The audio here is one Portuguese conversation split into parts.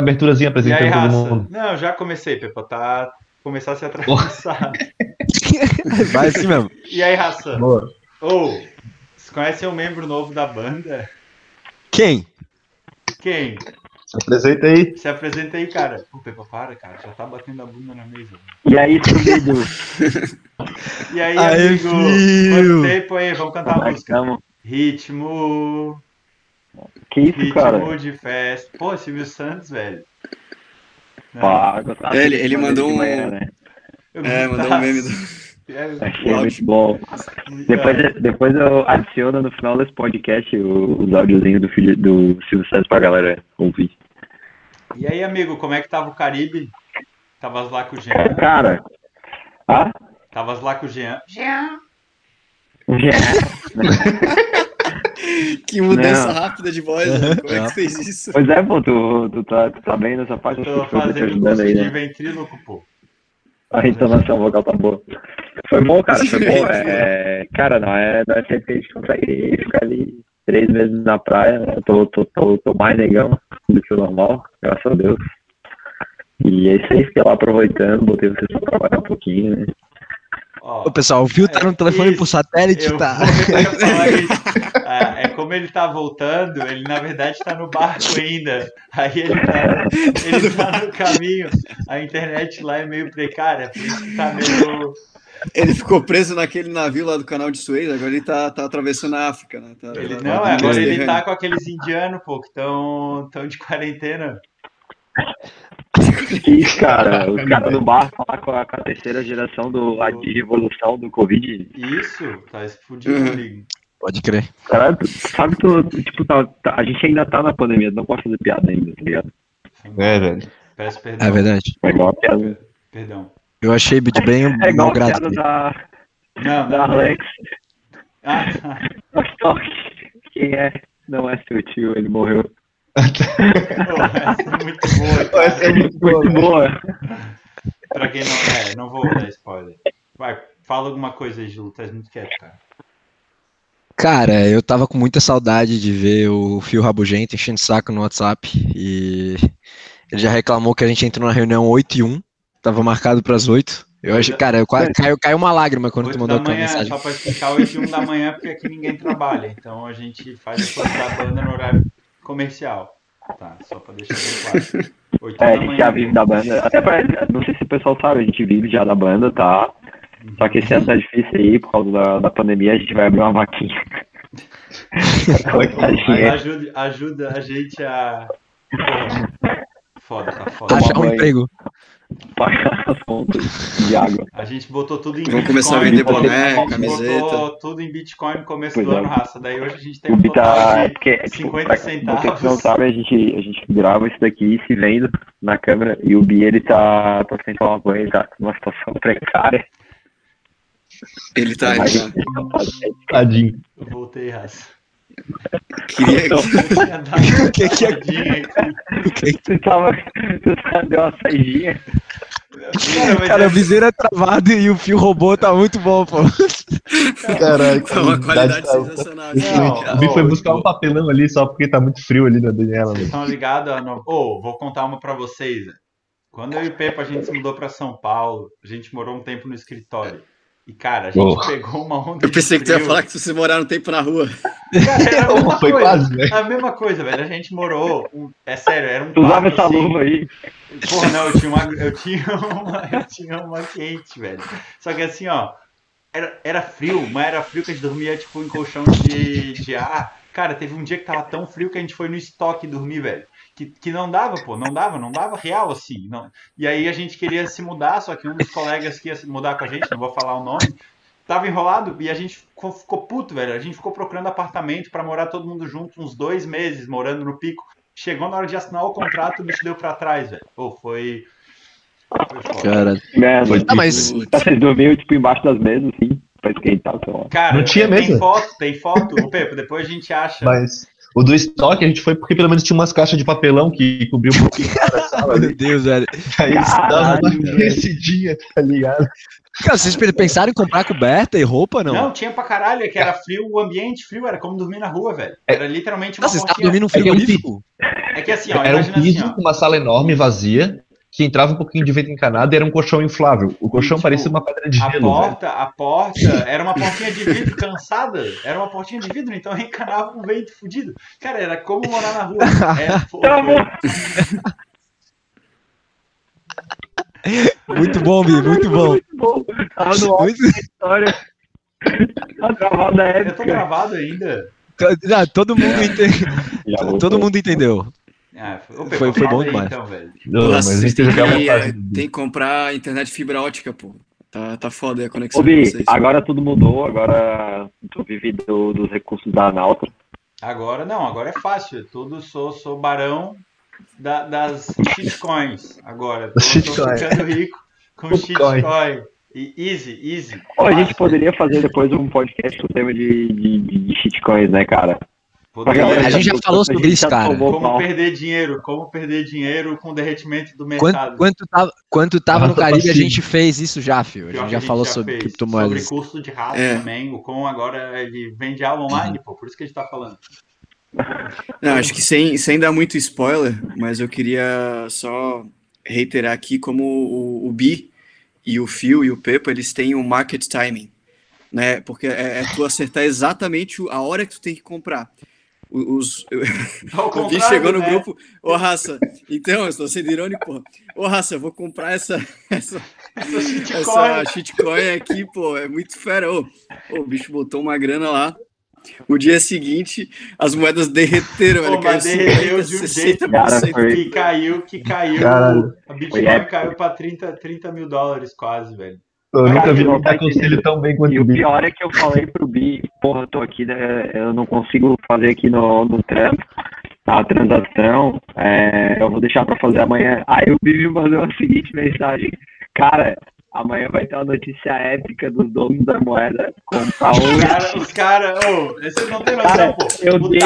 aberturazinha apresentando aí, todo raça? mundo. Não, já comecei, Pepa. Tá. Começar a se atravessar. Vai assim mesmo. E aí, raça? Boa. Ô, vocês conhecem o membro novo da banda? Quem? Quem? Se apresenta aí. Se apresenta aí, cara. Pô, Pepa, para, cara. Já tá batendo a bunda na mesa. E aí, subido? E aí, Aê, amigo? filho! Quanto tempo aí? Vamos cantar a Como que música. Ritmo. Que isso, cara? Ritmo de festa. Pô, Silvio Santos, velho. Não, Pá, gostava Ele- ele mandou um- manhã, né? É, mandou um meme do. É, Achei muito bom. Depois, depois eu adiciono no final desse podcast os áudiozinhos do, filho, do Silvio Santos pra galera ouvir. E aí, amigo, como é que tava o Caribe? Tavas lá com o Jean? Cara, ah? Tavas lá com o Jean? Jean! Que mudança Não. rápida de voz, né? Como é que você fez isso? Pois é, pô, tu, tu, tá, tu tá bem nessa parte, Tô eu tô te fazendo ajudando curso aí, de né? ventríloco, pô. A entonação vocal tá boa. Foi bom, cara, foi bom. É, cara, não é, não é sempre que a gente consegue ficar ali três meses na praia, né? Eu tô, tô, tô, tô mais negão do que o normal, graças a Deus. E é isso aí, fiquei lá aproveitando, botei vocês pra trabalhar um pouquinho, né? Ó, Ô, pessoal, o Fio tá no telefone Isso. por satélite, tá? vou falar isso. Ah, é como ele tá voltando, ele na verdade tá no barco ainda. Aí ele tá, ele tá no caminho. A internet lá é meio precária, por isso que tá meio. Ele ficou preso naquele navio lá do canal de Suez, agora ele tá, tá atravessando a África, né? Tá, Ele, não, tá- agora ele tá com aqueles indianos, pô, que estão tão de quarentena. Isso, cara, os caras do barco lá com a, com a terceira geração do, a de evolução do Covid. Isso, tá fudido, Uhum. Pode crer. Cara, tu- sabe, tu, tu, tipo, tá, tá- a gente ainda tá na pandemia, não pode fazer piada ainda, tá ligado? É, velho. Peço perdão. É verdade. É igual a piada, Perdão. Eu achei bem é igual a malgrado. piada da, Não, da não. Alex. Ah, tá. Toque. Quem é? Não é seu tio, ele morreu. Pô, essa é muito boa. Essa é muito boa. Muito boa. Pra quem não é, não vou dar spoiler. Vai, fala alguma coisa aí, Ju, tá muito quieto, cara. Cara, eu tava com muita saudade de ver o Fio Rabugento enchendo o saco no WhatsApp e ele já reclamou que a gente entrou na reunião 8 e 1, tava marcado pras 8. Eu acho, cara, eu quase caiu, caiu uma lágrima quando tu mandou da aquela manhã, mensagem. só pra explicar, 8 e 1 da manhã, porque aqui ninguém trabalha. Então a gente faz as da banda no horário comercial. Tá, só pra deixar bem claro. 8 É, a da gente manhã. já vive da banda. Até pra, não sei se o pessoal sabe, a gente vive já da banda, tá? Só que esse ano tá difícil aí, por causa da, da pandemia, a gente vai abrir uma vaquinha. Mas ajuda, ajuda a gente a. Foda, tá foda. Achar um emprego. Pagar as contas de água. A gente botou tudo em Vamos começar a Bitcoin, vender boné, a gente camiseta. Botou tudo em Bitcoin no começo Pois do é. ano, raça. Daí hoje a gente tem um Bita, total é de porque, tipo, 50 pra vocês que não centavos. sabem, a gente, a gente grava isso daqui se vendo na câmera e o Bi, ele tá, tá sem tomar banho, ele tá numa situação precária. Ele tá. A. Tadinho. Eu voltei, raça. Queria. Uma que que é-. Você tava, você deu uma saidinha. Cara, mas Cara, é- o viseiro é travado e o fio robô tá muito bom, pô. Caralho, Tá uma qualidade tá- sensacional. Não, O Bi foi buscar um papelão ali só porque tá muito frio ali na Daniela. Vocês estão ligados? a no- Ô, vou contar uma pra vocês. Quando eu e o Pepa a gente se mudou pra São Paulo, a gente morou um tempo no escritório. E, cara, a gente Oh. pegou uma onda Eu pensei de que tu ia falar que vocês moraram um tempo na rua. Cara, era a mesma Foi coisa. quase, né? A mesma coisa, velho. A gente morou. um- É sério, era um Tu usava quarto, essa assim. luva aí. Porra, não, eu tinha uma, eu tinha uma, eu tinha uma quente, velho. Só que assim, ó, era, era frio, mas era frio que a gente dormia, tipo, em colchão de, de ar. Cara, teve um dia que tava tão frio que a gente foi no estoque dormir, velho. Que, que não dava, pô, não dava, não dava real, assim. Não. E aí a gente queria se mudar, só que um dos colegas que ia se mudar com a gente, não vou falar o nome, tava enrolado e a gente ficou, ficou puto, velho. A gente ficou procurando apartamento pra morar todo mundo junto, uns dois meses, morando no pico. Chegou na hora de assinar o contrato, o bicho deu pra trás, velho. Pô, foi. Foi foda. Cara, Merda. Ah, mas- Vocês dormiam, tipo, embaixo das mesas, assim, pra esquentar, lá. Cara, Não tinha tem mesa? foto, tem foto. Ô, Pepe, depois a gente acha. Mas o do estoque a gente foi porque pelo menos tinha umas caixas de papelão que cobriu um pouquinho da sala ali. meu Deus, velho. Aí dava uma Caralho, velho. aquecidinha, tá ligado? Cara, vocês pensaram em comprar coberta e roupa, não? Não, tinha pra caralho, é que era frio, o ambiente frio, era como dormir na rua, velho. Era literalmente uma Ah, vocês estavam portinha. dormindo num É que eu frigorífico? É que assim, ó, Era um imagina assim, piso ó. com uma sala enorme, vazia, que entrava um pouquinho de vento encanado e era um colchão inflável. O colchão tipo, parecia uma pedra de A gelo, velho. porta, a porta era uma portinha de vidro cansada. Era uma portinha de vidro, então encanava um vento fudido. Cara, era como morar na rua. É, pô, Tá. Muito bom, Bi, muito bom. Muito bom. Tava no alto Muito... da história. Tá travada eu tô gravado ainda. Não, todo mundo. Já voltou. Todo mundo entendeu. Ah, foi, ô, Foi- foi bom aí, demais. Então, velho. Não, Nossa, mas a gente jogava que, fase. tem que comprar internet fibra ótica, pô. Tá, tá foda aí a conexão Ô, Bi, vocês. agora tudo mudou, agora tu vive do- dos recursos da Nauta. Agora não, agora é fácil. é Tudo sou, sou barão da- das shitcoins. Agora, tô, tô Shitcoin. ficando rico com Shitcoin. shitcoin. E easy, easy. A gente poderia fazer depois um podcast com o tema de, de, de, de shitcoins, né, cara? Poderia. A gente já falou sobre isso, cara. Como perder dinheiro, como perder dinheiro com o derretimento do mercado. quando, tava, quando tava no Nossa, Caribe, a gente fez isso já, filho. A gente já falou sobre Sobre criptomoedas. curso de rato É. também. O Com agora ele vende aula online, pô. Por isso que a gente tá falando. Não, acho que sem, sem dar muito spoiler, mas eu queria só reiterar aqui como o, o Bi e o Phil e o Pepa, eles têm um market timing, né? Porque é, é tu acertar exatamente o- a hora que tu tem que comprar. O- Os, Ao o Bi contrário, chegou no né? grupo, ô raça, então, eu estou sendo irônico, pô. Ô raça, eu vou comprar essa, essa, Essa shitcoin. essa shitcoin aqui, pô, é muito fera. Ô, ô, o bicho botou uma grana lá. O dia seguinte, as moedas derreteram, Pô, velho. Caiu mas derreteu 50, de um jeito 60%. Cara, foi- Que caiu, que caiu. Caralho. A Bitcoin caiu pra 30, 30 mil dólares quase, velho. Eu nunca vi ninguém dar tá conselho tão bem quanto E o Bi. pior é que eu falei pro Bi, porra, eu tô aqui, né, eu não consigo fazer aqui no, no trampo a transação, é, eu vou deixar pra fazer amanhã. Aí o Bi me mandou a seguinte mensagem, cara, amanhã vai ter uma notícia épica dos donos da moeda Os hoje. caras, os cara, ô, vocês não tem noção, Cara, pô. eu o dei o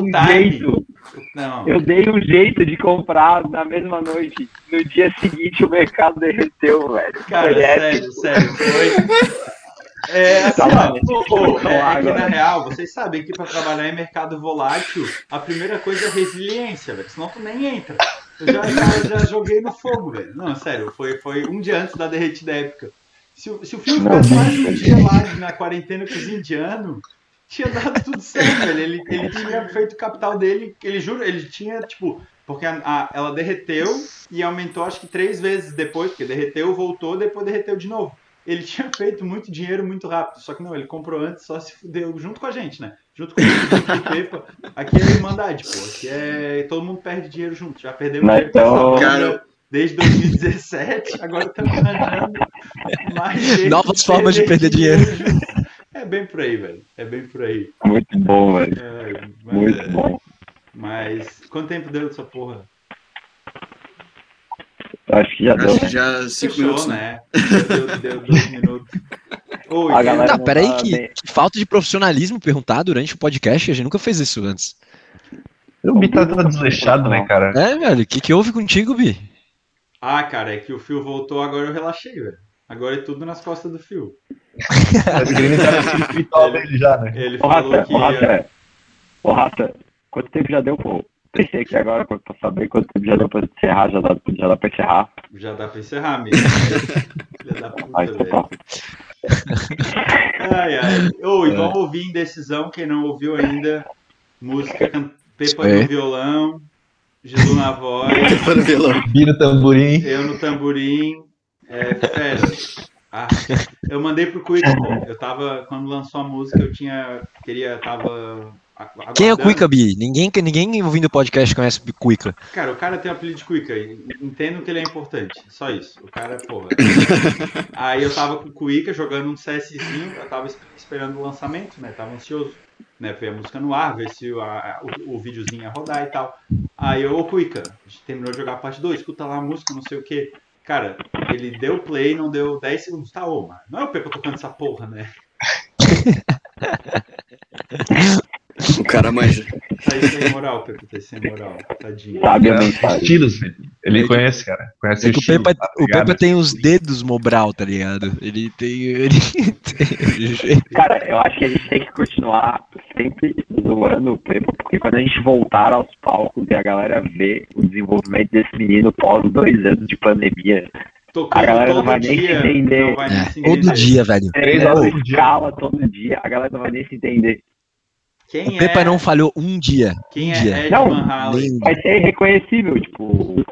um timing. jeito, Não. eu dei um jeito de comprar na mesma noite. No dia seguinte o mercado derreteu, velho. Cara, Foi sério, épico. sério, foi. É, assim, Tá ó, bom. pô, é, é que na real, vocês sabem que pra trabalhar em mercado volátil, a primeira coisa é resiliência, velho. Senão tu nem entra. Eu já, já, já joguei no fogo, velho. Não, sério, foi, foi um dia antes da derretida épica. Se, se o filme ficasse mais um dia lá na quarentena com os indianos, tinha dado tudo certo, velho. Ele, ele tinha feito o capital dele, ele jura, ele tinha, tipo, porque a- a- ela derreteu e aumentou acho que três vezes depois, porque derreteu, voltou, depois derreteu de novo. Ele tinha feito muito dinheiro muito rápido, só que não, ele comprou antes, só se fudeu junto com a gente, né? Junto com o Pepa. Aqui é Irmandade, pô. Aqui é. Todo mundo perde dinheiro junto. Já perdemos Mas dinheiro então- Cara- desde 2017, agora estamos arranjando mais Novas de formas de perder dinheiro. junto. É bem por aí, velho. É bem por aí. Muito bom, velho. É, mas, Muito bom. mas quanto tempo deu dessa porra? Acho que já deu. Acho que já cinco Fechou, minutos, né? né? Deu, deu dois minutos. Oi, A galera- Tá, peraí, não tá que, bem. que falta de profissionalismo perguntar durante o podcast, a gente nunca fez isso antes. O Bi tá, tá desleixado, né, cara? É, velho, o que, que houve contigo, Bi? Ah, cara, é que o fio voltou, agora eu relaxei, velho. Agora é tudo nas costas do fio. Tá já, né? Ele Ô, falou Raça, que ô, ia... Raça, ô, Raça, quanto tempo já deu, pô? Pensei aqui agora pra pra saber quanto tempo já deu pra encerrar, já dá, já dá pra encerrar. Já dá pra encerrar, amigo. Ah, então velho. tá. Ai, ai. Ô, É. e vamos ouvir Indecisão, quem não ouviu ainda. Música, Pepa aí. no violão, Jesus na voz, Para o violão. No tamborim. eu no tamborim. É. Ah, eu mandei pro Quick. Eu tava, quando lançou a música, eu tinha, queria, tava... agu- Quem é o aguardando. Cuica, Bi? Ninguém, ninguém ouvindo o podcast conhece o Cuica. Cara, o cara tem o apelido de Cuica. Entendo que ele é importante. Só isso. O cara, porra. Aí eu tava com o Cuica jogando um CSzinho. Eu tava es- esperando o lançamento, né? Tava ansioso. Né? Foi a música no ar, ver se o, a- o, o videozinho ia rodar e tal. Aí eu, ô Cuica, a gente terminou de jogar a parte 2, escuta lá a música, não sei o que. Cara, ele deu play, não deu 10 segundos. Tá, ô, mano. Não é o Pepa tocando essa porra, né? O cara manja. Tá aí sem moral, Pepa. Tá aí sem moral. Tadinho. Sabe a mensagem. Estilos, velho. Ele É, conhece, cara. Conhece É que o estilo, Pepa, tá o? Pepa tem os dedos Mobral, tá ligado? Ele tem. Ele tem... Cara, eu acho que a gente tem que continuar sempre zoando o Pepa, porque quando a gente voltar aos palcos e a galera ver o desenvolvimento desse menino pós dois anos de pandemia, Tocando A galera não todo vai nem se dia. entender. Não vai nem É, se todo entender. dia, velho. Três aulas por dia. escala todo dia, a galera não vai nem se entender. Quem O Pepa é, não falhou um dia. Quem um é dia. Ed Não, Vai ser reconhecível, tipo.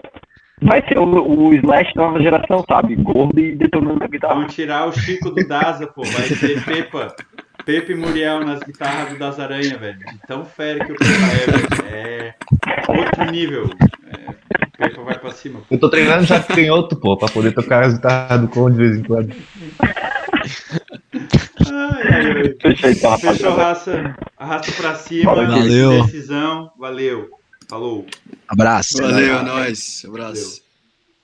Vai ser o, o Slash da nova geração, sabe? Gordo e detonando a guitarra. Vão tirar o Chico do Daza, pô. Vai ser Pepa. Pepe Muriel nas guitarras do Das Aranha, velho. De tão fera que o Pepa é, velho. É outro nível. É, o Pepa vai pra cima. Eu tô treinando já canhoto, pô, pra poder tocar as guitarras do Conde de vez em quando. Ai, ai, ai. Fechou então, raça. Arrasta pra cima. Valeu. Decisão. Valeu. Falou. Abraço. Valeu, é nóis. Abraço. Valeu.